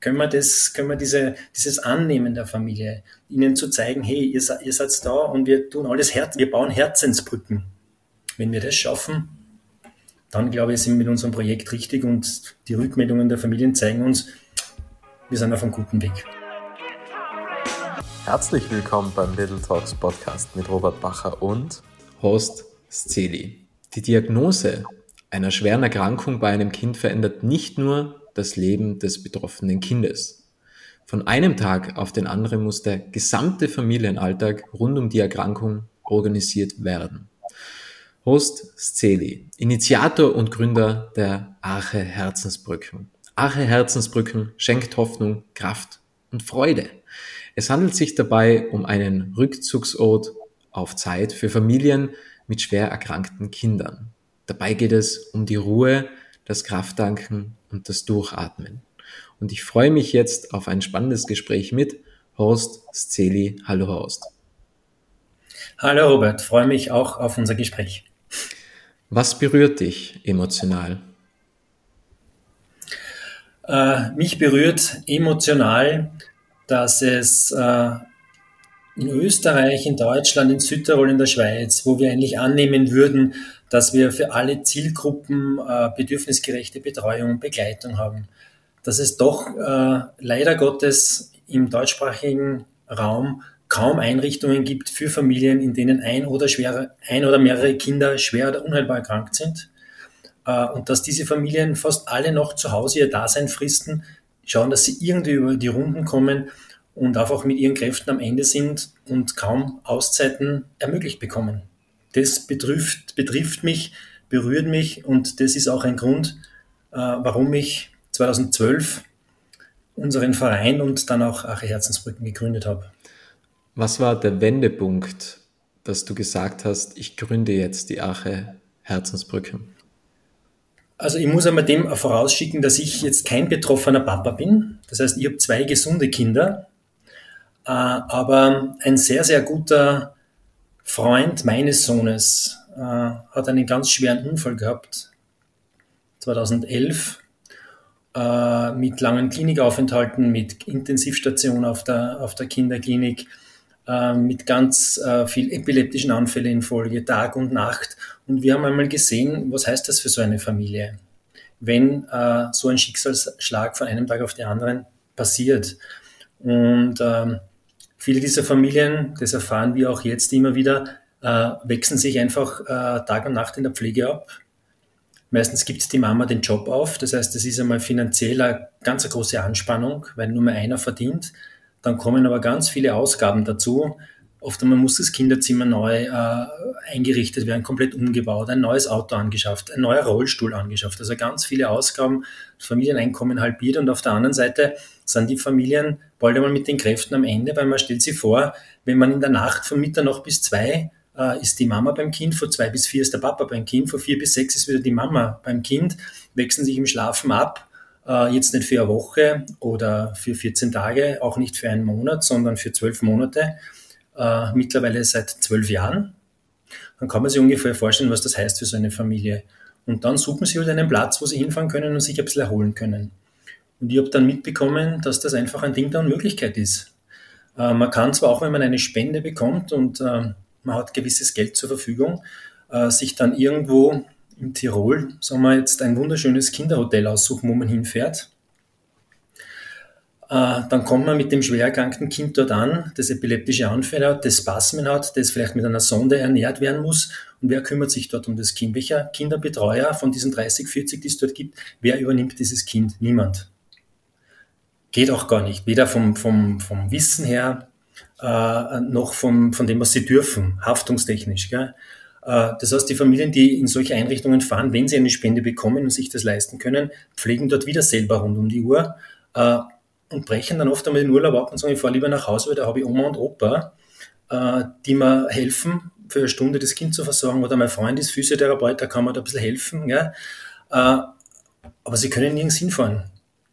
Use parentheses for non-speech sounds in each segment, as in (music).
können wir das, können wir diese, dieses Annehmen der Familie, ihnen zu zeigen, hey, ihr, ihr seid da und wir tun alles Herz, wir bauen Herzensbrücken. Wenn wir das schaffen, dann glaube ich, sind wir mit unserem Projekt richtig und die Rückmeldungen der Familien zeigen uns, wir sind auf einem guten Weg. Herzlich willkommen beim Little Talks Podcast mit Robert Bacher und Horst Szeli. Die Diagnose einer schweren Erkrankung bei einem Kind verändert nicht nur das Leben des betroffenen Kindes. Von einem Tag auf den anderen muss der gesamte Familienalltag rund um die Erkrankung organisiert werden. Host Szeli, Initiator und Gründer der Arche Herzensbrücken. Arche Herzensbrücken schenkt Hoffnung, Kraft und Freude. Es handelt sich dabei um einen Rückzugsort auf Zeit für Familien mit schwer erkrankten Kindern. Dabei geht es um die Ruhe, das Krafttanken und das Durchatmen. Und ich freue mich jetzt auf ein spannendes Gespräch mit Horst Szeli. Hallo Horst. Hallo Robert, freue mich auch auf unser Gespräch. Was berührt dich emotional? Äh, mich berührt emotional, dass es äh, in Österreich, in Deutschland, in Südtirol, in der Schweiz, wo wir eigentlich annehmen würden, dass wir für alle Zielgruppen äh, bedürfnisgerechte Betreuung und Begleitung haben. Dass es doch äh, leider Gottes im deutschsprachigen Raum kaum Einrichtungen gibt für Familien, in denen ein oder, schwere, ein oder mehrere Kinder schwer oder unheilbar erkrankt sind. Äh, und dass diese Familien fast alle noch zu Hause ihr Dasein fristen, schauen, dass sie irgendwie über die Runden kommen und einfach mit ihren Kräften am Ende sind und kaum Auszeiten ermöglicht bekommen das betrifft, betrifft mich, berührt mich und das ist auch ein Grund, äh, warum ich 2012 unseren Verein und dann auch Ache Herzensbrücken gegründet habe. Was war der Wendepunkt, dass du gesagt hast, ich gründe jetzt die Ache Herzensbrücken? Also ich muss einmal dem vorausschicken, dass ich jetzt kein betroffener Papa bin. Das heißt, ich habe zwei gesunde Kinder, äh, aber ein sehr, sehr guter Freund meines Sohnes äh, hat einen ganz schweren Unfall gehabt, 2011, äh, mit langen Klinikaufenthalten, mit Intensivstation auf der, auf der Kinderklinik, äh, mit ganz äh, viel epileptischen Anfällen in Folge, Tag und Nacht. Und wir haben einmal gesehen, was heißt das für so eine Familie, wenn äh, so ein Schicksalsschlag von einem Tag auf den anderen passiert. Und ähm, Viele dieser Familien, das erfahren wir auch jetzt immer wieder, äh, wechseln sich einfach äh, Tag und Nacht in der Pflege ab. Meistens gibt die Mama den Job auf, das heißt, das ist einmal finanziell eine ganz große Anspannung, weil nur mehr einer verdient. Dann kommen aber ganz viele Ausgaben dazu. Oft einmal muss das Kinderzimmer neu äh, eingerichtet werden, komplett umgebaut, ein neues Auto angeschafft, ein neuer Rollstuhl angeschafft. Also ganz viele Ausgaben, das Familieneinkommen halbiert und auf der anderen Seite sind die Familien bald einmal mit den Kräften am Ende, weil man stellt sich vor, wenn man in der Nacht von Mitternacht bis zwei äh, ist die Mama beim Kind, von zwei bis vier ist der Papa beim Kind, von vier bis sechs ist wieder die Mama beim Kind, wechseln sich im Schlafen ab, äh, jetzt nicht für eine Woche oder für 14 Tage, auch nicht für einen Monat, sondern für zwölf Monate, äh, mittlerweile seit zwölf Jahren. Dann kann man sich ungefähr vorstellen, was das heißt für so eine Familie. Und dann suchen sie halt einen Platz, wo sie hinfahren können und sich ein bisschen erholen können. Und ich habe dann mitbekommen, dass das einfach ein Ding der Unmöglichkeit ist. Äh, man kann zwar auch, wenn man eine Spende bekommt und äh, man hat gewisses Geld zur Verfügung, äh, sich dann irgendwo in Tirol, sagen wir jetzt, ein wunderschönes Kinderhotel aussuchen, wo man hinfährt. Äh, dann kommt man mit dem schwer erkrankten Kind dort an, das epileptische Anfälle hat, das Spasmen hat, das vielleicht mit einer Sonde ernährt werden muss. Und wer kümmert sich dort um das Kind? Welcher Kinderbetreuer von diesen 30, 40, die es dort gibt, wer übernimmt dieses Kind? Niemand. Geht auch gar nicht. Weder vom, vom, vom Wissen her, äh, noch vom, von dem, was sie dürfen, haftungstechnisch. Gell? Äh, das heißt, die Familien, die in solche Einrichtungen fahren, wenn sie eine Spende bekommen und sich das leisten können, pflegen dort wieder selber rund um die Uhr äh, und brechen dann oft einmal den Urlaub ab und sagen, ich fahre lieber nach Hause, weil da habe ich Oma und Opa, äh, die mir helfen, für eine Stunde das Kind zu versorgen. Oder mein Freund ist Physiotherapeut, da kann man da ein bisschen helfen. Gell? Äh, aber sie können nirgends hinfahren.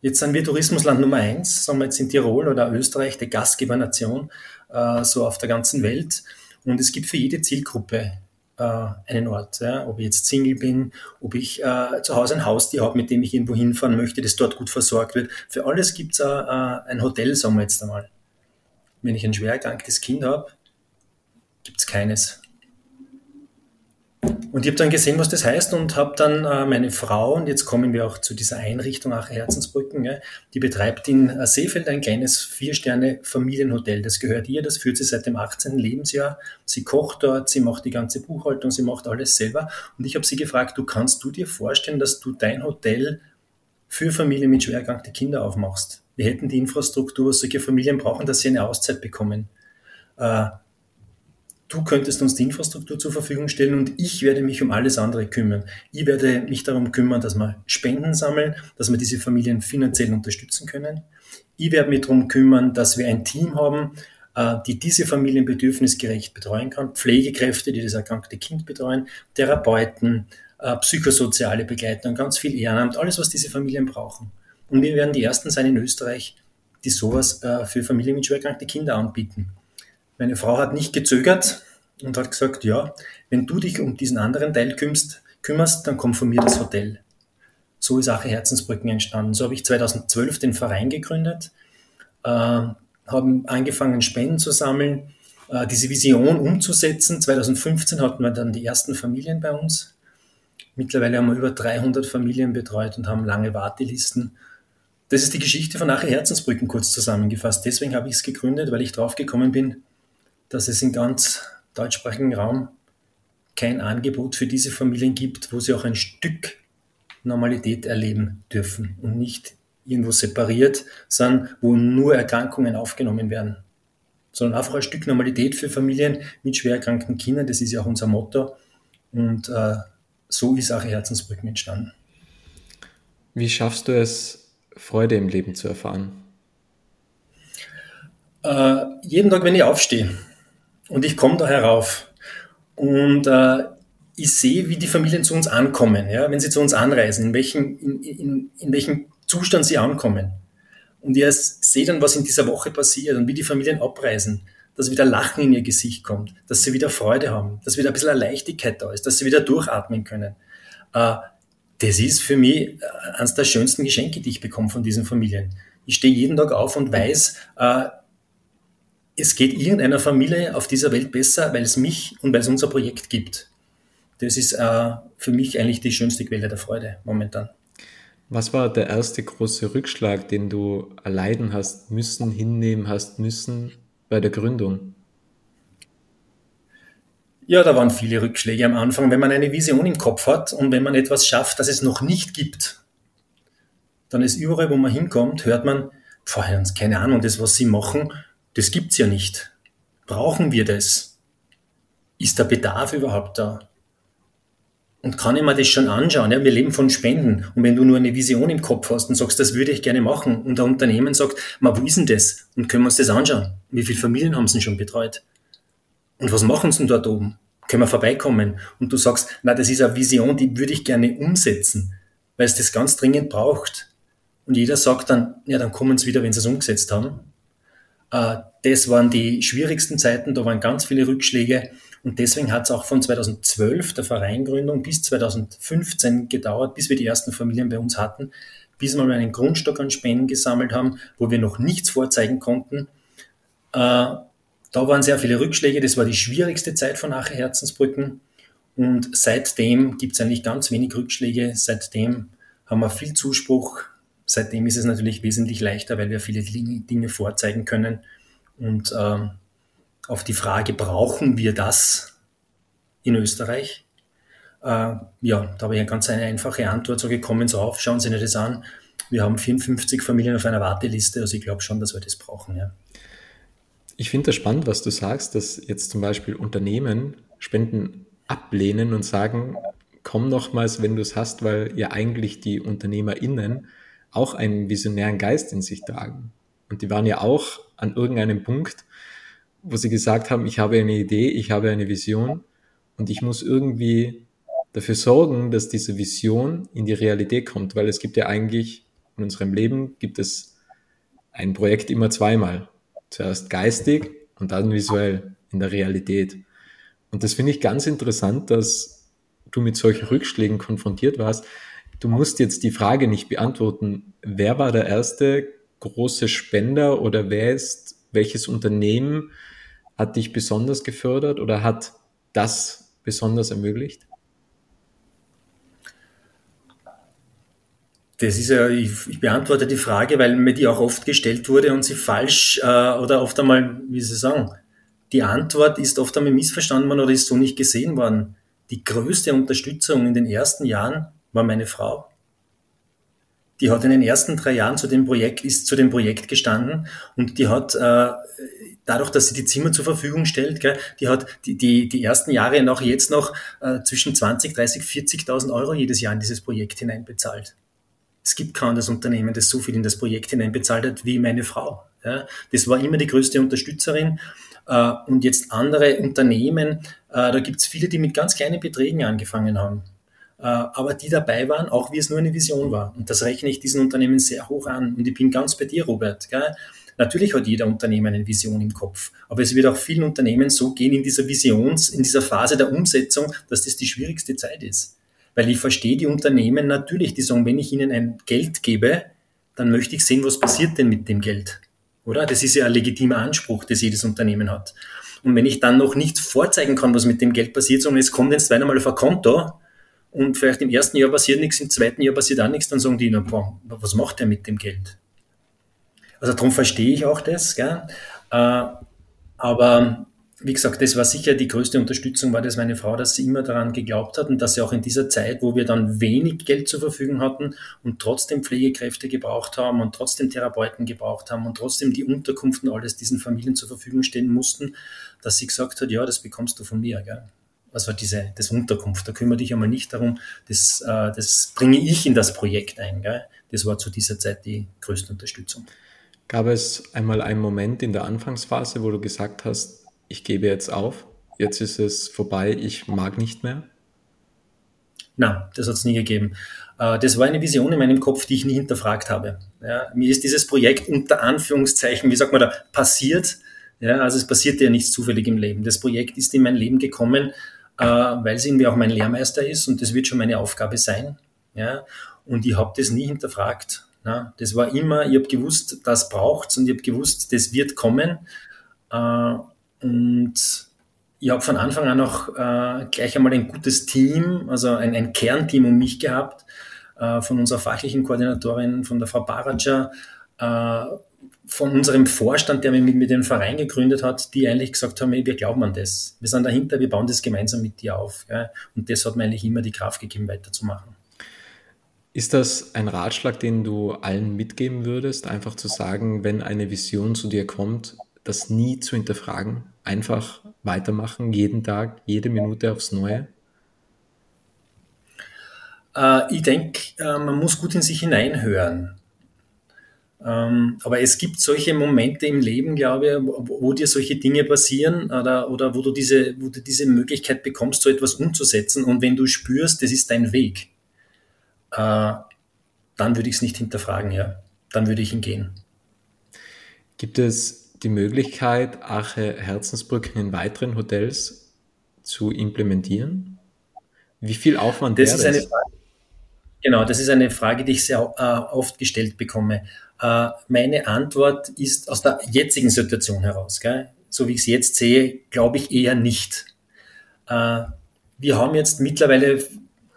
Jetzt sind wir Tourismusland Nummer eins, sagen wir jetzt in Tirol oder Österreich, die Gastgebernation, äh, so auf der ganzen Welt. Und es gibt für jede Zielgruppe äh, einen Ort. Ja? Ob ich jetzt Single bin, ob ich äh, zu Hause ein Haustier habe, mit dem ich irgendwo hinfahren möchte, das dort gut versorgt wird. Für alles gibt es äh, ein Hotel, sagen wir jetzt einmal. Wenn ich ein schwer erkranktes Kind habe, gibt es keines. Und ich habe dann gesehen, was das heißt und habe dann äh, meine Frau, und jetzt kommen wir auch zu dieser Einrichtung Ach Herzensbrücken, ja, die betreibt in äh, Seefeld ein kleines Vier-Sterne-Familienhotel. Das gehört ihr, das führt sie seit dem 18. Lebensjahr. Sie kocht dort, sie macht die ganze Buchhaltung, sie macht alles selber. Und ich habe sie gefragt, du kannst du dir vorstellen, dass du dein Hotel für Familien mit schwer erkrankten Kindern aufmachst? Wir hätten die Infrastruktur, was solche Familien brauchen, dass sie eine Auszeit bekommen. Äh, du könntest uns die Infrastruktur zur Verfügung stellen und ich werde mich um alles andere kümmern. Ich werde mich darum kümmern, dass wir Spenden sammeln, dass wir diese Familien finanziell unterstützen können. Ich werde mich darum kümmern, dass wir ein Team haben, äh, die diese Familien bedürfnisgerecht betreuen kann, Pflegekräfte, die das erkrankte Kind betreuen, Therapeuten, äh, psychosoziale Begleitung, ganz viel Ehrenamt, alles, was diese Familien brauchen. Und wir werden die Ersten sein in Österreich, die sowas äh, für Familien mit schwer erkrankten Kindern anbieten. Meine Frau hat nicht gezögert und hat gesagt, ja, wenn du dich um diesen anderen Teil kümmerst, kümmerst dann kommt von mir das Hotel. So ist Ache Herzensbrücken entstanden. So habe ich 2012 den Verein gegründet, äh, haben angefangen, Spenden zu sammeln, äh, diese Vision umzusetzen. 2015 hatten wir dann die ersten Familien bei uns. Mittlerweile haben wir über 300 Familien betreut und haben lange Wartelisten. Das ist die Geschichte von Ache Herzensbrücken kurz zusammengefasst. Deswegen habe ich es gegründet, weil ich drauf gekommen bin, dass es im ganz deutschsprachigen Raum kein Angebot für diese Familien gibt, wo sie auch ein Stück Normalität erleben dürfen und nicht irgendwo separiert, sondern wo nur Erkrankungen aufgenommen werden, sondern einfach ein Stück Normalität für Familien mit schwer erkrankten Kindern. Das ist ja auch unser Motto. Und äh, so ist auch Herzensbrücken entstanden. Wie schaffst du es, Freude im Leben zu erfahren? Äh, jeden Tag, wenn ich aufstehe, und ich komme da herauf und äh, ich sehe, wie die Familien zu uns ankommen, ja, wenn sie zu uns anreisen, in welchem, in, in, in welchem Zustand sie ankommen. Und ich sehe dann, was in dieser Woche passiert und wie die Familien abreisen, dass wieder Lachen in ihr Gesicht kommt, dass sie wieder Freude haben, dass wieder ein bisschen eine Leichtigkeit da ist, dass sie wieder durchatmen können. Äh, das ist für mich äh, eines der schönsten Geschenke, die ich bekomme von diesen Familien. Ich stehe jeden Tag auf und weiß, äh, es geht irgendeiner Familie auf dieser Welt besser, weil es mich und weil es unser Projekt gibt. Das ist äh, für mich eigentlich die schönste Quelle der Freude momentan. Was war der erste große Rückschlag, den du erleiden hast müssen, hinnehmen hast müssen bei der Gründung? Ja, da waren viele Rückschläge am Anfang. Wenn man eine Vision im Kopf hat und wenn man etwas schafft, das es noch nicht gibt, dann ist überall, wo man hinkommt, hört man, vorher keine Ahnung, das, was sie machen, das gibt's ja nicht. Brauchen wir das? Ist der Bedarf überhaupt da? Und kann ich mir das schon anschauen? Ja, wir leben von Spenden. Und wenn du nur eine Vision im Kopf hast und sagst, das würde ich gerne machen, und der Unternehmen sagt, ma, wo ist denn das? Und können wir uns das anschauen? Wie viele Familien haben sie schon betreut? Und was machen sie denn dort oben? Können wir vorbeikommen? Und du sagst, na, das ist eine Vision, die würde ich gerne umsetzen, weil es das ganz dringend braucht. Und jeder sagt dann, ja, dann kommen sie wieder, wenn sie es umgesetzt haben. Äh, das waren die schwierigsten Zeiten, da waren ganz viele Rückschläge. Und deswegen hat es auch von 2012, der Vereingründung, bis 2015 gedauert, bis wir die ersten Familien bei uns hatten, bis wir mal einen Grundstock an Spenden gesammelt haben, wo wir noch nichts vorzeigen konnten. Äh, da waren sehr viele Rückschläge, das war die schwierigste Zeit von Ache Herzensbrücken. Und seitdem gibt es eigentlich ganz wenig Rückschläge, seitdem haben wir viel Zuspruch, Seitdem ist es natürlich wesentlich leichter, weil wir viele Dinge vorzeigen können. Und ähm, auf die Frage, brauchen wir das in Österreich? Äh, ja, da habe ich eine ganz eine einfache Antwort so gekommen, so auf, schauen Sie sich das an. Wir haben 54 Familien auf einer Warteliste, also ich glaube schon, dass wir das brauchen. Ja. Ich finde das spannend, was du sagst, dass jetzt zum Beispiel Unternehmen Spenden ablehnen und sagen, komm nochmals, wenn du es hast, weil ja eigentlich die UnternehmerInnen auch einen visionären Geist in sich tragen. Und die waren ja auch an irgendeinem Punkt, wo sie gesagt haben, ich habe eine Idee, ich habe eine Vision und ich muss irgendwie dafür sorgen, dass diese Vision in die Realität kommt, weil es gibt ja eigentlich in unserem Leben gibt es ein Projekt immer zweimal. Zuerst geistig und dann visuell in der Realität. Und das finde ich ganz interessant, dass du mit solchen Rückschlägen konfrontiert warst. Du musst jetzt die Frage nicht beantworten, wer war der erste große Spender oder wer ist, welches Unternehmen hat dich besonders gefördert oder hat das besonders ermöglicht? Das ist ja, ich, ich, beantworte die Frage, weil mir die auch oft gestellt wurde und sie falsch äh, oder oft einmal, wie Sie sagen, die Antwort ist oft einmal missverstanden worden oder ist so nicht gesehen worden. Die größte Unterstützung in den ersten Jahren war meine Frau. Die hat in den ersten drei Jahren zu dem Projekt, ist zu dem Projekt gestanden und die hat äh, dadurch, dass sie die Zimmer zur Verfügung stellt, gell, die hat die, die, die ersten Jahre noch jetzt noch äh, zwischen 20, 30, 40.000 Euro jedes Jahr in dieses Projekt hineinbezahlt. Es gibt kein anderes Unternehmen, das so viel in das Projekt hineinbezahlt hat wie meine Frau. Ja, das war immer die größte Unterstützerin. Äh, und jetzt andere Unternehmen, äh, da gibt es viele, die mit ganz kleinen Beträgen angefangen haben. Äh, aber die dabei waren, auch wie es nur eine Vision war. Und das rechne ich diesen Unternehmen sehr hoch an. Und ich bin ganz bei dir, Robert. Gell? Natürlich hat jeder Unternehmen eine Vision im Kopf, aber es wird auch vielen Unternehmen so gehen in dieser Visions, in dieser Phase der Umsetzung, dass das die schwierigste Zeit ist. Weil ich verstehe die Unternehmen natürlich, die sagen, wenn ich ihnen ein Geld gebe, dann möchte ich sehen, was passiert denn mit dem Geld. Oder? Das ist ja ein legitimer Anspruch, das jedes Unternehmen hat. Und wenn ich dann noch nicht vorzeigen kann, was mit dem Geld passiert, sondern es kommt jetzt zweimal auf ein Konto und vielleicht im ersten Jahr passiert nichts, im zweiten Jahr passiert auch nichts, dann sagen die, na, boah, was macht der mit dem Geld? Also darum verstehe ich auch das. Gell? Äh, aber wie gesagt, das war sicher die größte Unterstützung, war das meine Frau, dass sie immer daran geglaubt hat und dass sie auch in dieser Zeit, wo wir dann wenig Geld zur Verfügung hatten und trotzdem Pflegekräfte gebraucht haben und trotzdem Therapeuten gebraucht haben und trotzdem die Unterkunft und alles diesen Familien zur Verfügung stehen mussten, dass sie gesagt hat, ja, das bekommst du von mir. Gell? Also diese das Unterkunft, da kümmere dich einmal nicht darum, das, äh, das bringe ich in das Projekt ein. Gell? Das war zu dieser Zeit die größte Unterstützung. Gab es einmal einen Moment in der Anfangsphase, wo du gesagt hast, ich gebe jetzt auf, jetzt ist es vorbei, ich mag nicht mehr? Nein, das hat es nie gegeben. Äh, das war eine Vision in meinem Kopf, die ich nie hinterfragt habe. Ja, mir ist dieses Projekt unter Anführungszeichen, wie sagt man da, passiert. Ja, also es passiert ja nichts zufällig im Leben. Das Projekt ist in mein Leben gekommen, äh, weil es irgendwie auch mein Lehrmeister ist und das wird schon meine Aufgabe sein. Ja, und ich habe das nie hinterfragt. Ja, das war immer, ich habe gewusst, das braucht's und ich habe gewusst, das wird kommen. Äh, und ich habe von Anfang an auch äh, gleich einmal ein gutes Team, also ein, ein Kernteam um mich gehabt, äh, von unserer fachlichen Koordinatorin, von der Frau Baraja, äh, von unserem Vorstand, der mit, mit dem Verein gegründet hat, die eigentlich gesagt haben, hey, wir glauben an das. Wir sind dahinter, wir bauen das gemeinsam mit dir auf. Gell? Und das hat mir eigentlich immer die Kraft gegeben, weiterzumachen. Ist das ein Ratschlag, den du allen mitgeben würdest, einfach zu sagen, wenn eine Vision zu dir kommt, das nie zu hinterfragen, einfach weitermachen, jeden Tag, jede Minute aufs Neue? Äh, ich denke, äh, man muss gut in sich hineinhören. Ähm, aber es gibt solche Momente im Leben, glaube ich, wo, wo dir solche Dinge passieren oder, oder wo, du diese, wo du diese Möglichkeit bekommst, so etwas umzusetzen. Und wenn du spürst, das ist dein Weg, äh, dann würde ich es nicht hinterfragen, ja. Dann würde ich ihn gehen. Gibt es die Möglichkeit, Ache Herzensbrücken in weiteren Hotels zu implementieren? Wie viel Aufwand das wäre das? Frage, genau, das ist eine Frage, die ich sehr äh, oft gestellt bekomme. Äh, meine Antwort ist aus der jetzigen Situation heraus, gell? so wie ich es jetzt sehe, glaube ich eher nicht. Äh, wir haben jetzt mittlerweile,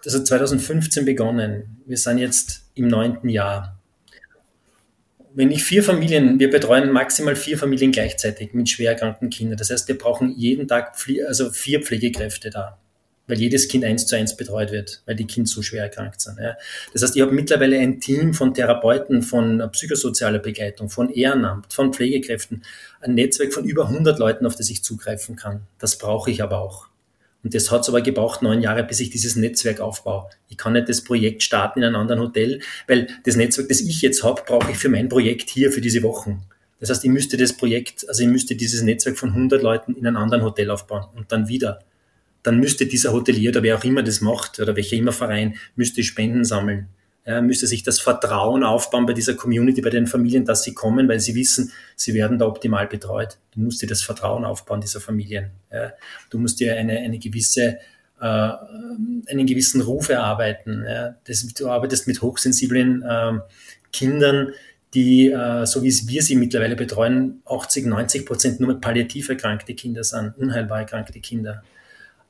also 2015 begonnen, wir sind jetzt im neunten Jahr wenn ich vier Familien, wir betreuen maximal vier Familien gleichzeitig mit schwer erkrankten Kindern. Das heißt, wir brauchen jeden Tag also vier Pflegekräfte da, weil jedes Kind eins zu eins betreut wird, weil die Kinder so schwer erkrankt sind. Ja. Das heißt, ich habe mittlerweile ein Team von Therapeuten, von psychosozialer Begleitung, von Ehrenamt, von Pflegekräften, ein Netzwerk von über 100 Leuten, auf das ich zugreifen kann. Das brauche ich aber auch. Und das hat es aber gebraucht, neun Jahre, bis ich dieses Netzwerk aufbaue. Ich kann nicht das Projekt starten in einem anderen Hotel, weil das Netzwerk, das ich jetzt habe, brauche ich für mein Projekt hier, für diese Wochen. Das heißt, ich müsste das Projekt, also ich müsste dieses Netzwerk von 100 Leuten in einem anderen Hotel aufbauen und dann wieder. Dann müsste dieser Hotelier oder wer auch immer das macht oder welcher immer Verein, müsste Spenden sammeln. ja, müsste sich das Vertrauen aufbauen bei dieser Community, bei den Familien, dass sie kommen, weil sie wissen, sie werden da optimal betreut. Du musst dir das Vertrauen aufbauen dieser Familien. Ja. Du musst dir eine, eine gewisse äh, einen gewissen Ruf erarbeiten. Ja. Das, du arbeitest mit hochsensiblen äh, Kindern, die, äh, so wie wir sie mittlerweile betreuen, 80, 90 Prozent nur palliativ erkrankte Kinder sind, unheilbar erkrankte Kinder,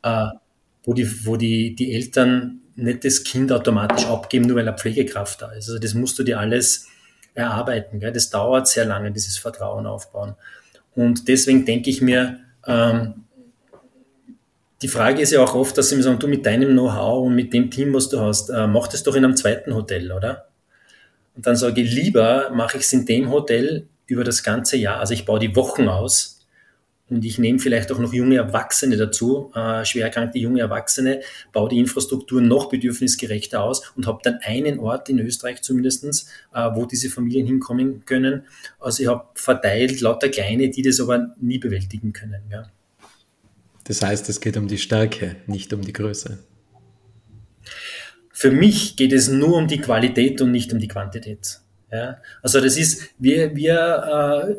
äh, wo, die, wo die, die Eltern nicht das Kind automatisch abgeben, nur weil eine Pflegekraft da ist. Also das musst du dir alles erarbeiten. Gell? Das dauert sehr lange, dieses Vertrauen aufbauen. Und deswegen denke ich mir, ähm, die Frage ist ja auch oft, dass sie mir sagen, du mit deinem Know-how und mit dem Team, was du hast, äh, mach das doch in einem zweiten Hotel, oder? Und dann sage ich, lieber mache ich es in dem Hotel über das ganze Jahr. Also ich baue die Wochen aus, und ich nehme vielleicht auch noch junge Erwachsene dazu, äh, schwer erkrankte junge Erwachsene, baue die Infrastruktur noch bedürfnisgerechter aus und habe dann einen Ort in Österreich zumindestens, äh, wo diese Familien hinkommen können. Also ich habe verteilt lauter Kleine, die das aber nie bewältigen können. Ja. Das heißt, es geht um die Stärke, nicht um die Größe. Für mich geht es nur um die Qualität und nicht um die Quantität. Ja? Also das ist, wir, wir äh,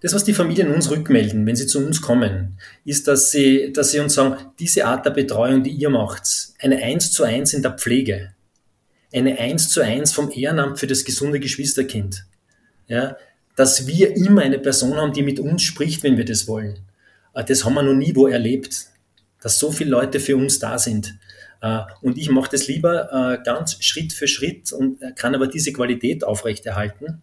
das, was die Familien uns rückmelden, wenn sie zu uns kommen, ist, dass sie, dass sie uns sagen, diese Art der Betreuung, die ihr macht, eine Eins zu eins in der Pflege, eine Eins zu eins vom Ehrenamt für das gesunde Geschwisterkind, ja, dass wir immer eine Person haben, die mit uns spricht, wenn wir das wollen. Äh, das haben wir noch nie wo erlebt, dass so viele Leute für uns da sind. Äh, und ich mache das lieber äh, ganz Schritt für Schritt und kann aber diese Qualität aufrechterhalten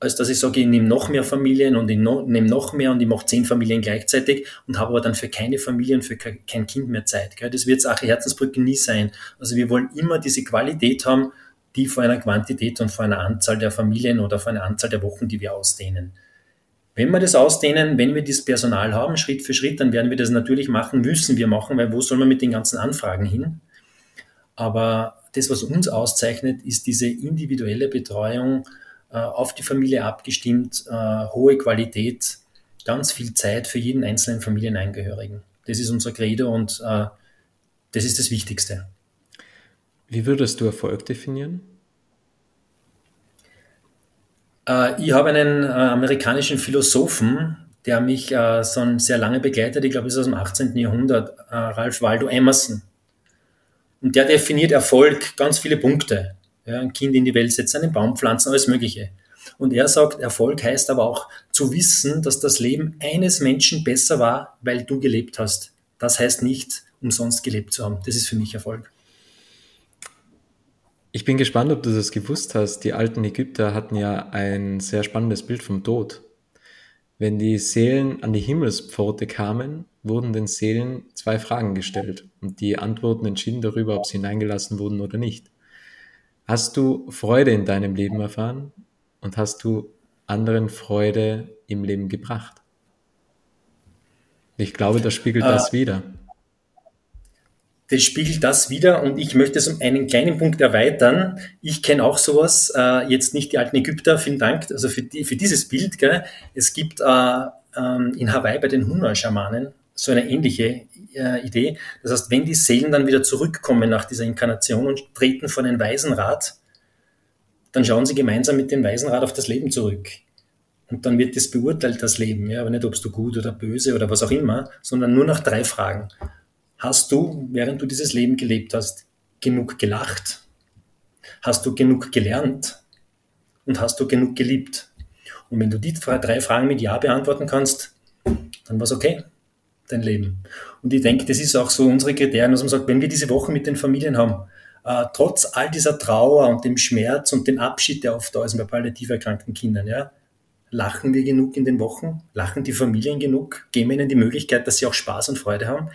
als dass ich sage, ich nehme noch mehr Familien und ich nehme noch mehr und ich mache zehn Familien gleichzeitig und habe aber dann für keine Familien, für kein Kind mehr Zeit. Gell? Das wird es auch Herzensbrücke nie sein. Also wir wollen immer diese Qualität haben, die vor einer Quantität und vor einer Anzahl der Familien oder vor einer Anzahl der Wochen, die wir ausdehnen. Wenn wir das ausdehnen, wenn wir dieses Personal haben, Schritt für Schritt, dann werden wir das natürlich machen, müssen wir machen, weil wo soll man mit den ganzen Anfragen hin? Aber das, was uns auszeichnet, ist diese individuelle Betreuung auf die Familie abgestimmt, äh, hohe Qualität, ganz viel Zeit für jeden einzelnen Familienangehörigen. Das ist unser Credo und äh, das ist das Wichtigste. Wie würdest du Erfolg definieren? ich habe einen amerikanischen Philosophen, der mich schon sehr lange begleitet, ich glaube, es ist aus dem 18. Jahrhundert, Ralph Waldo Emerson. Und der definiert Erfolg ganz viele Punkte ja, ein Kind in die Welt setzen, einen Baum pflanzen, alles Mögliche. Und er sagt, Erfolg heißt aber auch zu wissen, dass das Leben eines Menschen besser war, weil du gelebt hast. Das heißt nicht, umsonst gelebt zu haben. Das ist für mich Erfolg. Ich bin gespannt, ob du das gewusst hast. Die alten Ägypter hatten ja ein sehr spannendes Bild vom Tod. Wenn die Seelen an die Himmelspforte kamen, wurden den Seelen zwei Fragen gestellt und die Antworten entschieden darüber, ob sie hineingelassen wurden oder nicht. Hast du Freude in deinem Leben erfahren und hast du anderen Freude im Leben gebracht? Ich glaube, das spiegelt äh, das wieder. Das spiegelt das wieder und ich möchte es um einen kleinen Punkt erweitern. Ich kenne auch sowas, äh, jetzt nicht die alten Ägypter, vielen Dank also für, die, für dieses Bild. Gell. Es gibt äh, ähm, in Hawaii bei den Hunna-Schamanen so eine ähnliche äh, Idee. Das heißt, wenn die Seelen dann wieder zurückkommen nach dieser Inkarnation und treten vor den Waisenrat, dann schauen sie gemeinsam mit dem Waisenrat auf das Leben zurück. Und dann wird das beurteilt, das Leben, ja, aber nicht, ob du gut oder böse oder was auch immer, sondern nur nach drei Fragen. Hast du, während du dieses Leben gelebt hast, genug gelacht? Hast du genug gelernt? Und hast du genug geliebt? Und wenn du die drei Fragen mit Ja beantworten kannst, dann war es okay dein Leben. Und ich denke, das ist auch so unsere Kriterien, dass man sagt, wenn wir diese Woche mit den Familien haben, äh, trotz all dieser Trauer und dem Schmerz und dem Abschied, der oft da ist bei palliativ erkrankten Kindern, ja, lachen wir genug in den Wochen? Lachen die Familien genug? Geben ihnen die Möglichkeit, dass sie auch Spaß und Freude haben?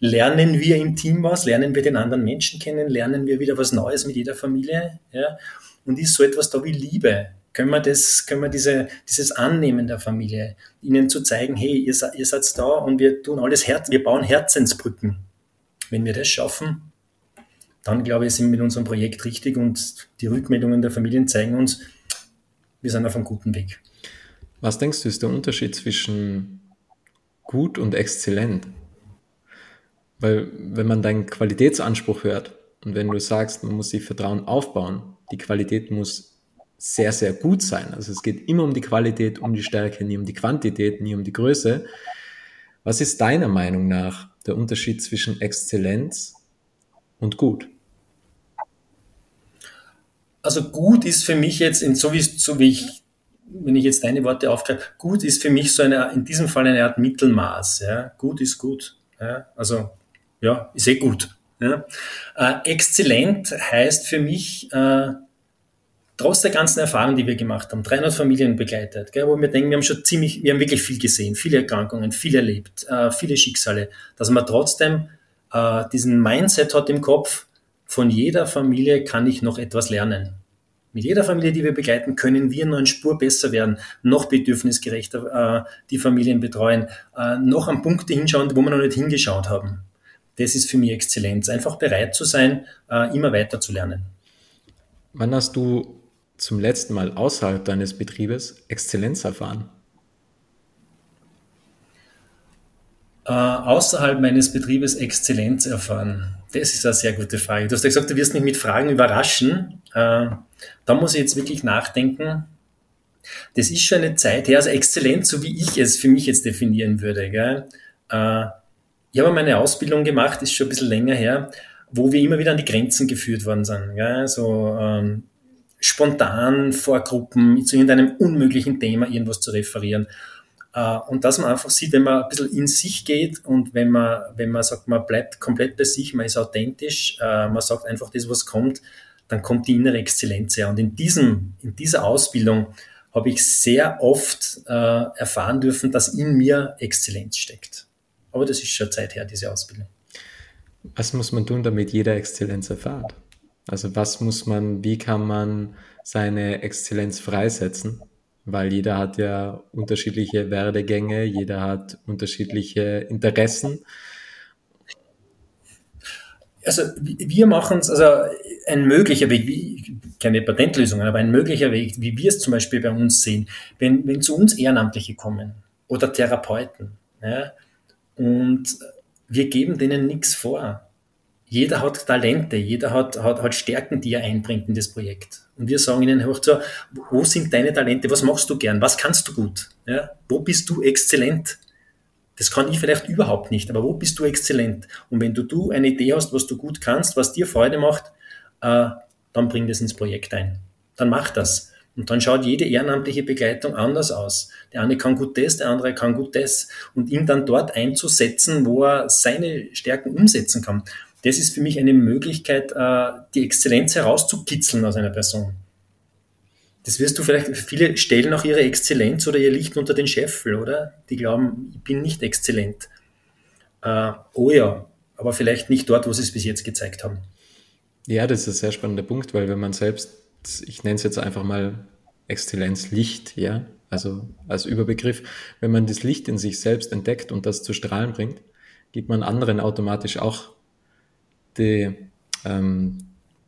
Lernen wir im Team was? Lernen wir den anderen Menschen kennen? Lernen wir wieder was Neues mit jeder Familie? Ja? Und ist so etwas da wie Liebe? Können wir das, können wir diese, dieses Annehmen der Familie, ihnen zu zeigen, hey, ihr, ihr seid da und wir tun alles Herz, wir bauen Herzensbrücken. Wenn wir das schaffen, dann glaube ich, sind wir mit unserem Projekt richtig und die Rückmeldungen der Familien zeigen uns, wir sind auf einem guten Weg. Was denkst du, ist der Unterschied zwischen gut und exzellent? Weil wenn man deinen Qualitätsanspruch hört, Und wenn du sagst, man muss sich Vertrauen aufbauen, die Qualität muss sehr, sehr gut sein. Also es geht immer um die Qualität, um die Stärke, nie um die Quantität, nie um die Größe. Was ist deiner Meinung nach der Unterschied zwischen Exzellenz und gut? Also gut ist für mich jetzt, in so wie, so wie ich, wenn ich jetzt deine Worte aufgreife, gut ist für mich so eine, in diesem Fall eine Art Mittelmaß. Ja? Gut ist gut. Ja? Also ja, ist eh gut. Ja? Äh, exzellent heißt für mich, äh, trotz der ganzen Erfahrungen, die wir gemacht haben, 300 Familien begleitet, gell, wo wir denken, wir haben schon ziemlich, wir haben wirklich viel gesehen, viele Erkrankungen, viel erlebt, äh, viele Schicksale, dass man trotzdem äh, diesen Mindset hat im Kopf, von jeder Familie kann ich noch etwas lernen. Mit jeder Familie, die wir begleiten, können wir noch eine Spur besser werden, noch bedürfnisgerechter äh, die Familien betreuen, äh, noch an Punkte hinschauen, wo wir noch nicht hingeschaut haben. Das ist für mich Exzellenz. Einfach bereit zu sein, äh, immer weiter zu lernen. Wann hast du zum letzten Mal außerhalb deines Betriebes Exzellenz erfahren? Äh, außerhalb meines Betriebes Exzellenz erfahren. Das ist eine sehr gute Frage. Du hast ja gesagt, du wirst mich mit Fragen überraschen. Äh, da muss ich jetzt wirklich nachdenken. Das ist schon eine Zeit her, also Exzellenz, so wie ich es für mich jetzt definieren würde. Gell? Äh, ich habe meine Ausbildung gemacht, ist schon ein bisschen länger her, wo wir immer wieder an die Grenzen geführt worden sind. Gell? So ähm, spontan vor Gruppen zu irgendeinem unmöglichen Thema irgendwas zu referieren. Äh, und dass man einfach sieht, wenn man ein bisschen in sich geht und wenn man, wenn man sagt, man bleibt komplett bei sich, man ist authentisch, äh, man sagt einfach das, was kommt, dann kommt die innere Exzellenz her. Und in diesem, in dieser Ausbildung habe ich sehr oft äh, erfahren dürfen, dass in mir Exzellenz steckt. Aber das ist schon Zeit her, diese Ausbildung. Was muss man tun, damit jeder Exzellenz erfahrt? Also was muss man, wie kann man seine Exzellenz freisetzen? weil jeder hat ja unterschiedliche Werdegänge, jeder hat unterschiedliche Interessen. Also wir machen es, also ein möglicher Weg, keine Patentlösung, aber ein möglicher Weg, wie wir es zum Beispiel bei uns sehen, wenn, wenn zu uns Ehrenamtliche kommen oder Therapeuten ja, und wir geben denen nichts vor jeder hat Talente, jeder hat, hat, hat Stärken, die er einbringt in das Projekt. Und wir sagen ihnen hoch so, wo sind deine Talente, was machst du gern, was kannst du gut, ja? wo bist du exzellent? Das kann ich vielleicht überhaupt nicht, aber wo bist du exzellent? Und wenn du, du eine Idee hast, was du gut kannst, was dir Freude macht, äh, dann bring das ins Projekt ein. Dann mach das. Und dann schaut jede ehrenamtliche Begleitung anders aus. Der eine kann gut das, der andere kann gut das. Und ihn dann dort einzusetzen, wo er seine Stärken umsetzen kann das ist für mich eine Möglichkeit, äh, die Exzellenz herauszukitzeln aus einer Person. Das wirst du vielleicht, viele stellen auch ihre Exzellenz oder ihr Licht unter den Scheffel, oder? Die glauben, ich bin nicht exzellent. Äh, oh ja, aber vielleicht nicht dort, wo sie es bis jetzt gezeigt haben. Ja, das ist ein sehr spannender Punkt, weil wenn man selbst, ich nenne es jetzt einfach mal Exzellenzlicht, ja, also als Überbegriff, wenn man das Licht in sich selbst entdeckt und das zu strahlen bringt, gibt man anderen automatisch auch die, ähm,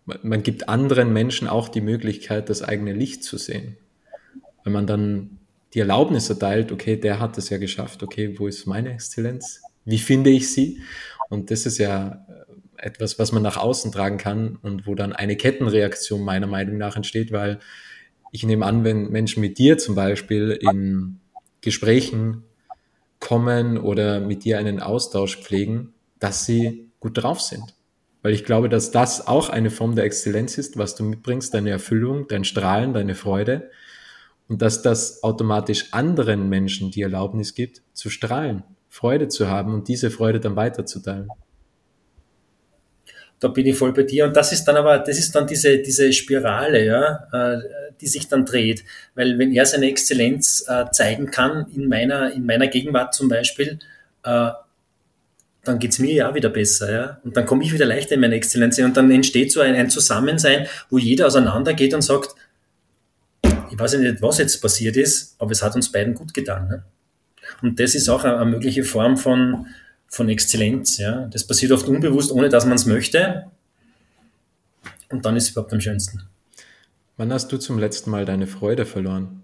man gibt anderen Menschen auch die Möglichkeit, das eigene Licht zu sehen. Wenn man dann die Erlaubnis erteilt, okay, der hat es ja geschafft, okay, wo ist meine Exzellenz? Wie finde ich sie? Und das ist ja äh, etwas, was man nach außen tragen kann und wo dann eine Kettenreaktion meiner Meinung nach entsteht, weil ich nehme an, wenn Menschen mit dir zum Beispiel in Gesprächen kommen oder mit dir einen Austausch pflegen, dass sie gut drauf sind. Weil ich glaube, dass das auch eine Form der Exzellenz ist, was du mitbringst, deine Erfüllung, dein Strahlen, deine Freude. Und dass das automatisch anderen Menschen die Erlaubnis gibt, zu strahlen, Freude zu haben und diese Freude dann weiterzuteilen. Da bin ich voll bei dir. Und das ist dann aber, das ist dann diese, diese Spirale, ja, äh, die sich dann dreht. Weil wenn er seine Exzellenz äh, zeigen kann, in meiner, in meiner Gegenwart zum Beispiel, äh, dann geht's mir ja auch wieder besser, ja. Und dann komme ich wieder leichter in meine Exzellenz und dann entsteht so ein, ein Zusammensein, wo jeder auseinandergeht und sagt, ich weiß nicht, was jetzt passiert ist, aber es hat uns beiden gut getan. Ne? Und das ist auch eine, eine mögliche Form von, von Exzellenz. Ja? Das passiert oft unbewusst, ohne dass man es möchte. Und dann ist es überhaupt am schönsten. Wann hast du zum letzten Mal deine Freude verloren?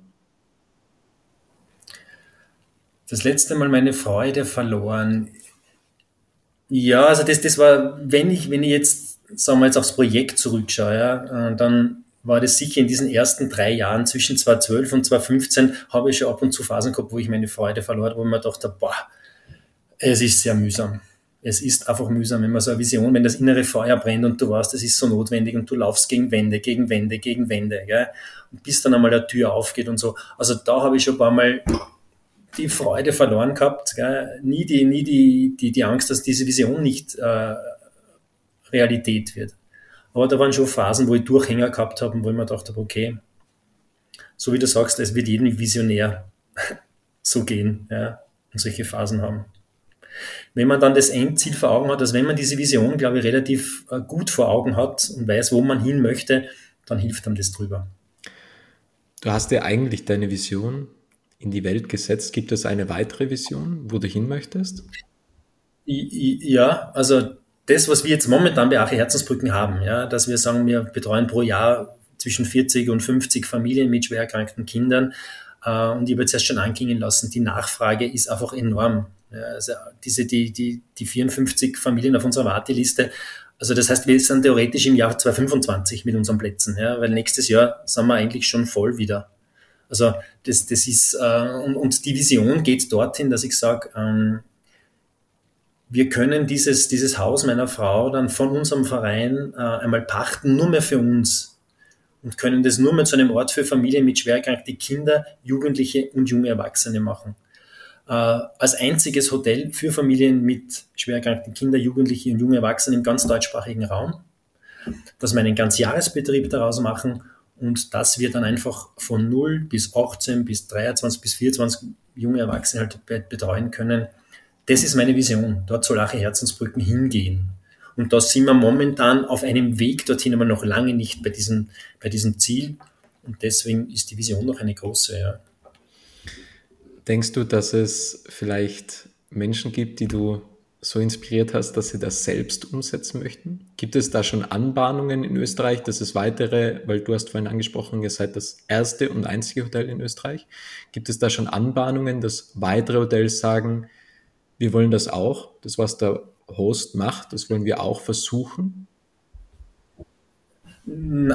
Das letzte Mal meine Freude verloren. Ja, also das, das war, wenn ich, wenn ich jetzt sagen wir jetzt aufs Projekt zurückschaue, ja, äh, dann war das sicher in diesen ersten drei Jahren zwischen 2012 und 2015 habe ich schon ab und zu Phasen gehabt, wo ich meine Freude verloren habe, wo ich mir dachte, boah, es ist sehr mühsam. Es ist einfach mühsam, wenn man so eine Vision, wenn das innere Feuer brennt und du weißt, das ist so notwendig und du laufst gegen Wände, gegen Wände, gegen Wände, gell? und bis dann einmal eine Tür aufgeht und so. Also da habe ich schon ein paar Mal die Freude verloren gehabt, gell? nie, die, nie die, die, die Angst, dass diese Vision nicht äh, Realität wird. Aber da waren schon Phasen, wo ich Durchhänger gehabt habe und wo ich mir gedacht habe, okay, so wie du sagst, es wird jedem Visionär (laughs) so gehen ja, und solche Phasen haben. Wenn man dann das Endziel vor Augen hat, also wenn man diese Vision, glaube ich, relativ äh, gut vor Augen hat und weiß, wo man hin möchte, dann hilft einem das drüber. Du hast ja eigentlich deine Vision in die Welt gesetzt. Gibt es eine weitere Vision, wo du hin möchtest? Ja, also das, was wir jetzt momentan bei Ache Herzensbrücken haben, ja, dass wir sagen, wir betreuen pro Jahr zwischen 40 und 50 Familien mit schwer erkrankten Kindern. Äh, und ich habe jetzt erst schon anklingen lassen, die Nachfrage ist einfach enorm. Also diese, die, die, die 54 Familien auf unserer Warteliste, also das heißt, wir sind theoretisch im Jahr 2025 mit unseren Plätzen, ja, weil nächstes Jahr sind wir eigentlich schon voll wieder. Also das, das ist, äh, und, und die Vision geht dorthin, dass ich sage, ähm, wir können dieses, dieses Haus meiner Frau dann von unserem Verein äh, einmal pachten, nur mehr für uns und können das nur mehr zu einem Ort für Familien mit schwer erkrankten Kinder, Jugendliche und junge Erwachsene machen. Äh, als einziges Hotel für Familien mit schwer erkrankten Kindern, Jugendliche und junge Erwachsene im ganz deutschsprachigen Raum, dass wir einen ganz Jahresbetrieb daraus machen und dass wir dann einfach von 0 bis 18 bis 23 bis 24 junge Erwachsene halt betreuen können das ist meine Vision. Dort soll Ache Herzensbrücken hingehen. Und da sind wir momentan auf einem Weg dorthin, aber noch lange nicht bei diesem, bei diesem Ziel. Und deswegen ist die Vision noch eine große. Ja. Denkst du, dass es vielleicht Menschen gibt, die du so inspiriert hast, dass sie das selbst umsetzen möchten? Gibt es da schon Anbahnungen in Österreich, dass es weitere, weil du hast vorhin angesprochen, ihr seid das erste und einzige Hotel in Österreich. Gibt es da schon Anbahnungen, dass weitere Hotels sagen, wir wollen das auch. Das, was der Host macht, das wollen wir auch versuchen.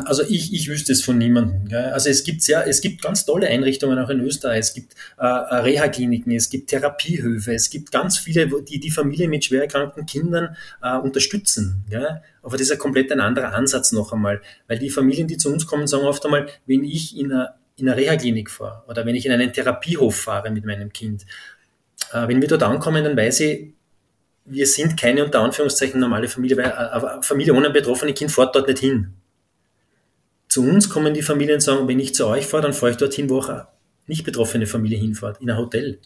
Also ich, ich wüsste es von niemandem. Also es gibt sehr, es gibt ganz tolle Einrichtungen auch in Österreich. Es gibt äh, Reha-Kliniken, es gibt Therapiehöfe, es gibt ganz viele, die die Familie mit schwer erkrankten Kindern äh, unterstützen. Gell? Aber das ist ein komplett ein anderer Ansatz noch einmal, weil die Familien, die zu uns kommen, sagen oft einmal, wenn ich in einer in eine Reha-Klinik fahre oder wenn ich in einen Therapiehof fahre mit meinem Kind, äh, wenn wir dort ankommen, dann weiß ich, wir sind keine unter Anführungszeichen normale Familie, weil eine Familie ohne betroffene Kind fährt dort nicht hin. Zu uns kommen die Familien und sagen, wenn ich zu euch fahre, dann fahre ich dorthin, wo auch eine nicht betroffene Familie hinfährt, in ein Hotel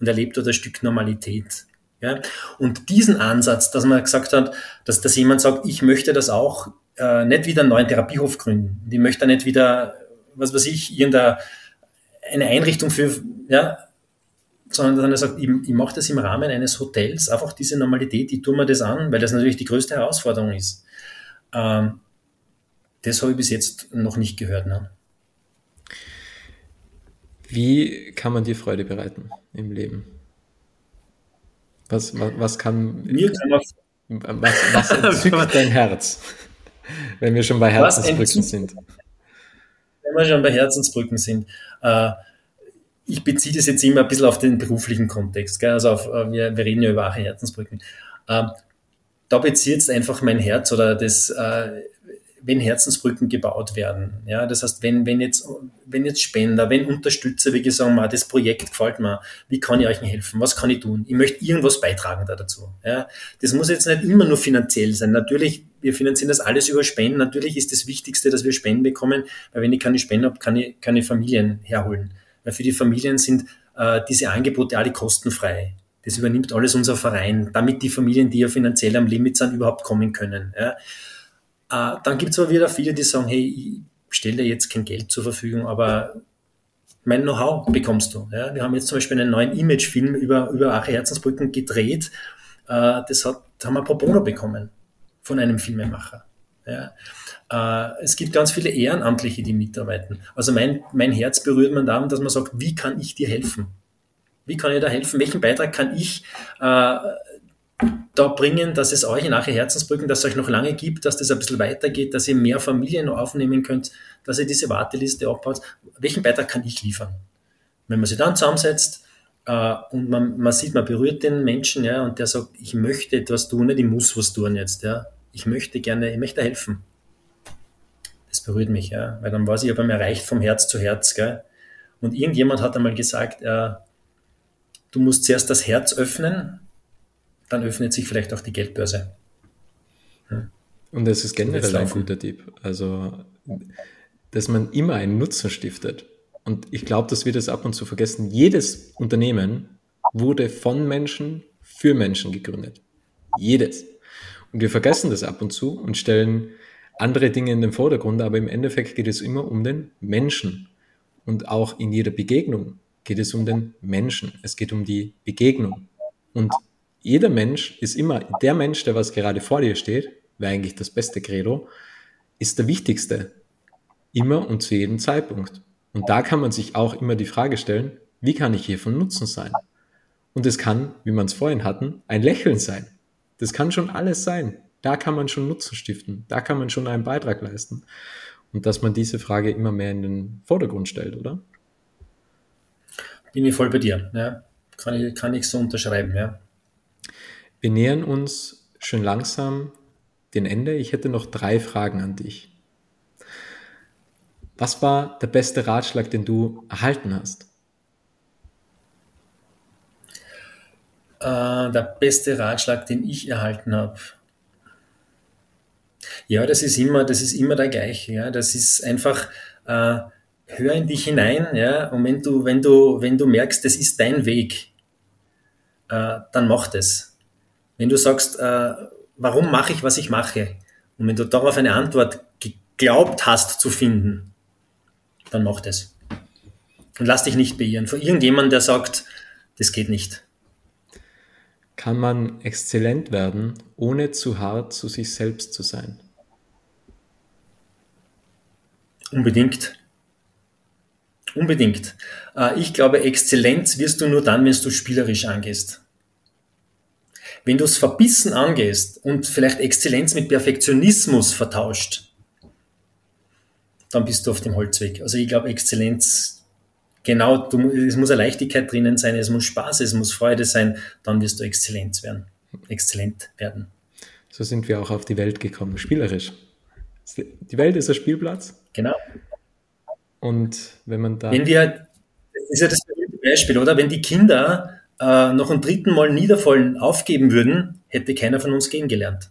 und erlebt dort ein Stück Normalität. Ja? Und diesen Ansatz, dass man gesagt hat, dass, dass jemand sagt, ich möchte das auch äh, nicht wieder einen neuen Therapiehof gründen. Ich möchte nicht wieder, was weiß ich, irgendeine eine Einrichtung für, ja, sondern er sagt, ich, ich mache das im Rahmen eines Hotels, einfach diese Normalität, ich tue mir das an, weil das natürlich die größte Herausforderung ist. Ähm, das habe ich bis jetzt noch nicht gehört. Ne? Wie kann man dir Freude bereiten im Leben? Was, was, was kann. Mir kann man. Was, was (laughs) entzückt dein Herz? Wenn wir schon bei Herzensbrücken sind. Wenn wir schon bei Herzensbrücken sind. Äh, ich beziehe das jetzt immer ein bisschen auf den beruflichen Kontext. Gell? Also auf, äh, wir, wir reden ja über Herzensbrücken. Ähm, da bezieht es einfach mein Herz oder das, äh, wenn Herzensbrücken gebaut werden. Ja, das heißt, wenn, wenn jetzt, wenn jetzt Spender, wenn Unterstützer, wie gesagt, mal, das Projekt gefällt mir, wie kann ich euch helfen? Was kann ich tun? Ich möchte irgendwas beitragen da dazu. Ja, das muss jetzt nicht immer nur finanziell sein. Natürlich, wir finanzieren das alles über Spenden. Natürlich ist das Wichtigste, dass wir Spenden bekommen, weil wenn ich keine Spenden habe, kann ich keine Familien herholen. Weil für die Familien sind äh, diese Angebote alle kostenfrei. Das übernimmt alles unser Verein, damit die Familien, die ja finanziell am Limit sind, überhaupt kommen können. Ja. Äh, dann gibt es aber wieder viele, die sagen, hey, ich stelle dir jetzt kein Geld zur Verfügung, aber mein Know-how bekommst du. Ja. Wir haben jetzt zum Beispiel einen neuen Imagefilm über, über Ache Herzensbrücken gedreht. Äh, das hat, haben wir pro bono bekommen von einem Filmemacher. Ja. Äh, es gibt ganz viele Ehrenamtliche, die mitarbeiten. Also mein, mein Herz berührt man darum, dass man sagt, wie kann ich dir helfen? Wie kann ich da helfen? Welchen Beitrag kann ich äh, da bringen, dass es euch nachher Herzensbrücken, dass es euch noch lange gibt, dass das ein bisschen weitergeht, dass ihr mehr Familien aufnehmen könnt, dass ihr diese Warteliste abbaut. Welchen Beitrag kann ich liefern? Wenn man sich dann zusammensetzt äh, und man, man sieht, man berührt den Menschen, ja, und der sagt, ich möchte etwas tun, nicht ich muss was tun jetzt, ja. Ich möchte gerne, ich möchte helfen. Das berührt mich, ja, weil dann weiß ich, ich habe erreicht vom Herz zu Herz, gell. Und irgendjemand hat einmal gesagt, äh, du musst zuerst das Herz öffnen, dann öffnet sich vielleicht auch die Geldbörse. Hm. Und das ist generell ein guter Tipp. Also, dass man immer einen Nutzen stiftet. Und ich glaube, dass wir das ab und zu vergessen. Jedes Unternehmen wurde von Menschen für Menschen gegründet. Jedes. Und wir vergessen das ab und zu und stellen andere Dinge in den Vordergrund, aber im Endeffekt geht es immer um den Menschen. Und auch in jeder Begegnung geht es um den Menschen. Es geht um die Begegnung. Und jeder Mensch ist immer, der Mensch, der was gerade vor dir steht, wäre eigentlich das beste Credo, ist der wichtigste. Immer und zu jedem Zeitpunkt. Und da kann man sich auch immer die Frage stellen, wie kann ich hier von Nutzen sein? Und es kann, wie man es vorhin hatten, ein Lächeln sein. Das kann schon alles sein. Da kann man schon Nutzen stiften. Da kann man schon einen Beitrag leisten. Und dass man diese Frage immer mehr in den Vordergrund stellt, oder? Bin ich voll bei dir. Ja. Kann, ich, kann ich so unterschreiben, ja. Wir nähern uns schon langsam dem Ende. Ich hätte noch drei Fragen an dich. Was war der beste Ratschlag, den du erhalten hast? Äh, der beste Ratschlag, den ich erhalten habe. Ja, das ist immer, das ist immer der gleiche. Ja, das ist einfach äh, hör in dich hinein. Ja, und wenn du, wenn du, wenn du merkst, das ist dein Weg, äh, dann mach das. Wenn du sagst, äh, warum mache ich, was ich mache, und wenn du darauf eine Antwort geglaubt hast zu finden, dann mach das. Und lass dich nicht beirren von irgendjemandem, der sagt, das geht nicht. Kann man exzellent werden, ohne zu hart zu sich selbst zu sein? Unbedingt. Unbedingt. Äh, ich glaube, Exzellenz wirst du nur dann, wenn du spielerisch angehst. Wenn du es verbissen angehst und vielleicht Exzellenz mit Perfektionismus vertauscht, dann bist du auf dem Holzweg. Also ich glaube, Exzellenz, genau, du, es muss eine Leichtigkeit drinnen sein, es muss Spaß, es muss Freude sein, dann wirst du Exzellenz werden, exzellent werden. So sind wir auch auf die Welt gekommen, spielerisch. Die Welt ist ein Spielplatz. Genau. Und wenn man da. Wenn wir, das ist ja das Beispiel, oder? Wenn die Kinder äh, noch ein dritten Mal niederfallen aufgeben würden, hätte keiner von uns gehen gelernt.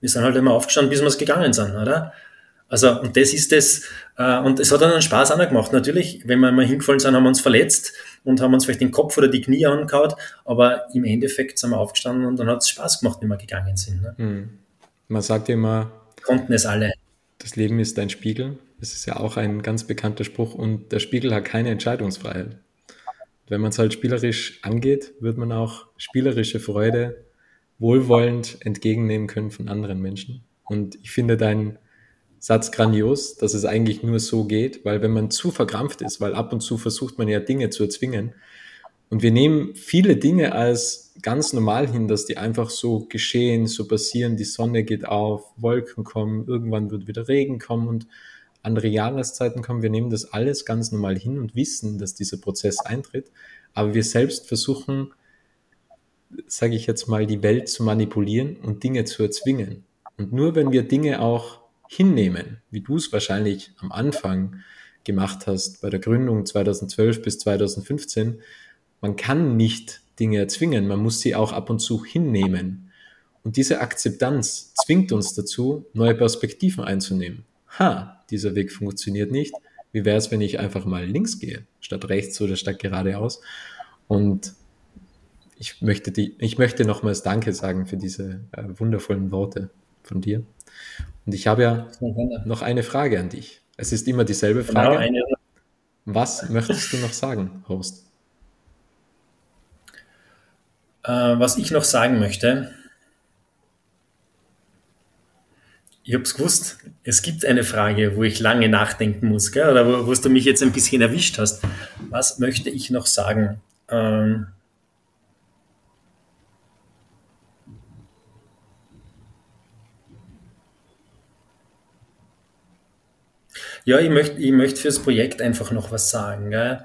Wir sind halt immer aufgestanden, bis wir es gegangen sind, oder? Also, und das ist das, äh, und es hat dann einen Spaß auch gemacht. Natürlich, wenn wir mal hingefallen sind, haben wir uns verletzt und haben uns vielleicht den Kopf oder die Knie angehauen, aber im Endeffekt sind wir aufgestanden und dann hat es Spaß gemacht, wenn wir gegangen sind. Ne? Hm. Man sagt immer, konnten es alle. Das Leben ist ein Spiegel. Das ist ja auch ein ganz bekannter Spruch und der Spiegel hat keine Entscheidungsfreiheit. Wenn man es halt spielerisch angeht, wird man auch spielerische Freude wohlwollend entgegennehmen können von anderen Menschen. Und ich finde dein Satz grandios, dass es eigentlich nur so geht, weil wenn man zu verkrampft ist, weil ab und zu versucht man ja Dinge zu erzwingen und wir nehmen viele Dinge als ganz normal hin, dass die einfach so geschehen, so passieren, die Sonne geht auf, Wolken kommen, irgendwann wird wieder Regen kommen und andere Jahreszeiten kommen. Wir nehmen das alles ganz normal hin und wissen, dass dieser Prozess eintritt, aber wir selbst versuchen, sage ich jetzt mal, die Welt zu manipulieren und Dinge zu erzwingen. Und nur wenn wir Dinge auch hinnehmen, wie du es wahrscheinlich am Anfang gemacht hast bei der Gründung 2012 bis 2015, man kann nicht Dinge erzwingen, man muss sie auch ab und zu hinnehmen. Und diese Akzeptanz zwingt uns dazu, neue Perspektiven einzunehmen. Ha, dieser Weg funktioniert nicht. Wie wäre es, wenn ich einfach mal links gehe, statt rechts oder statt geradeaus? Und ich möchte, die, ich möchte nochmals Danke sagen für diese äh, wundervollen Worte von dir. Und ich habe ja noch eine Frage an dich. Es ist immer dieselbe genau, Frage. Genau, Was möchtest du noch sagen, Host? Äh, was ich noch sagen möchte, ich habe es gewusst, es gibt eine Frage, wo ich lange nachdenken muss, gell? oder wo, wo du mich jetzt ein bisschen erwischt hast. Was möchte ich noch sagen? Ähm ja, ich möchte ich möcht fürs Projekt einfach noch was sagen, gell?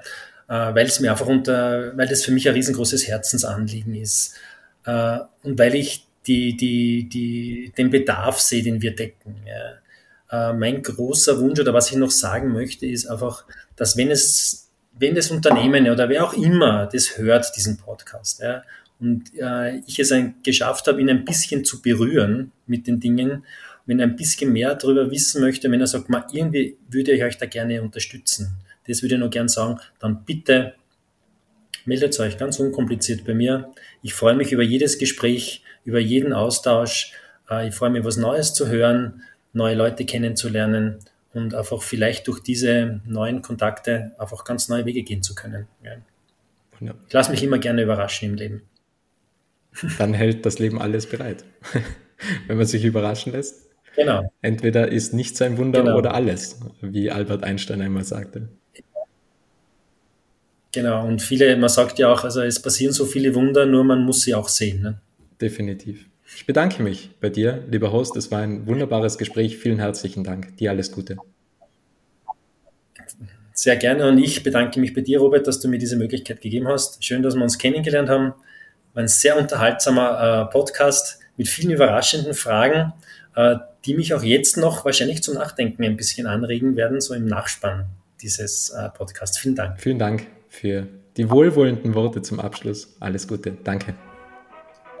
Äh, weil es mir einfach unter, weil das für mich ein riesengroßes Herzensanliegen ist äh, und weil ich die, die, die, den Bedarf sehe, den wir decken. Ja. Äh, mein großer Wunsch oder was ich noch sagen möchte, ist einfach, dass wenn es, wenn das Unternehmen oder wer auch immer das hört, diesen Podcast, ja, und äh, ich es ein, geschafft habe, ihn ein bisschen zu berühren mit den Dingen, wenn er ein bisschen mehr darüber wissen möchte, wenn er sagt, mal, irgendwie würde ich euch da gerne unterstützen, das würde ich noch gern sagen, dann bitte meldet euch ganz unkompliziert bei mir. Ich freue mich über jedes Gespräch, über jeden Austausch. Äh, ich freue mich, was Neues zu hören, neue Leute kennenzulernen und einfach vielleicht durch diese neuen Kontakte einfach ganz neue Wege gehen zu können. Ja. Ich lasse mich immer gerne überraschen im Leben. (laughs) Dann hält das Leben alles bereit, (laughs) wenn man sich überraschen lässt. Genau. Entweder ist nichts ein Wunder genau. oder alles, wie Albert Einstein einmal sagte. Genau, und viele, man sagt ja auch, also es passieren so viele Wunder, nur man muss sie auch sehen. Ne? Definitiv. Ich bedanke mich bei dir, lieber Host. Es war ein wunderbares Gespräch. Vielen herzlichen Dank. Dir alles Gute. Sehr gerne und ich bedanke mich bei dir, Robert, dass du mir diese Möglichkeit gegeben hast. Schön, dass wir uns kennengelernt haben. War ein sehr unterhaltsamer äh, Podcast mit vielen überraschenden Fragen, äh, die mich auch jetzt noch wahrscheinlich zum Nachdenken ein bisschen anregen werden, so im Nachspann dieses äh, Podcasts. Vielen Dank. Vielen Dank für die wohlwollenden Worte zum Abschluss. Alles Gute. Danke.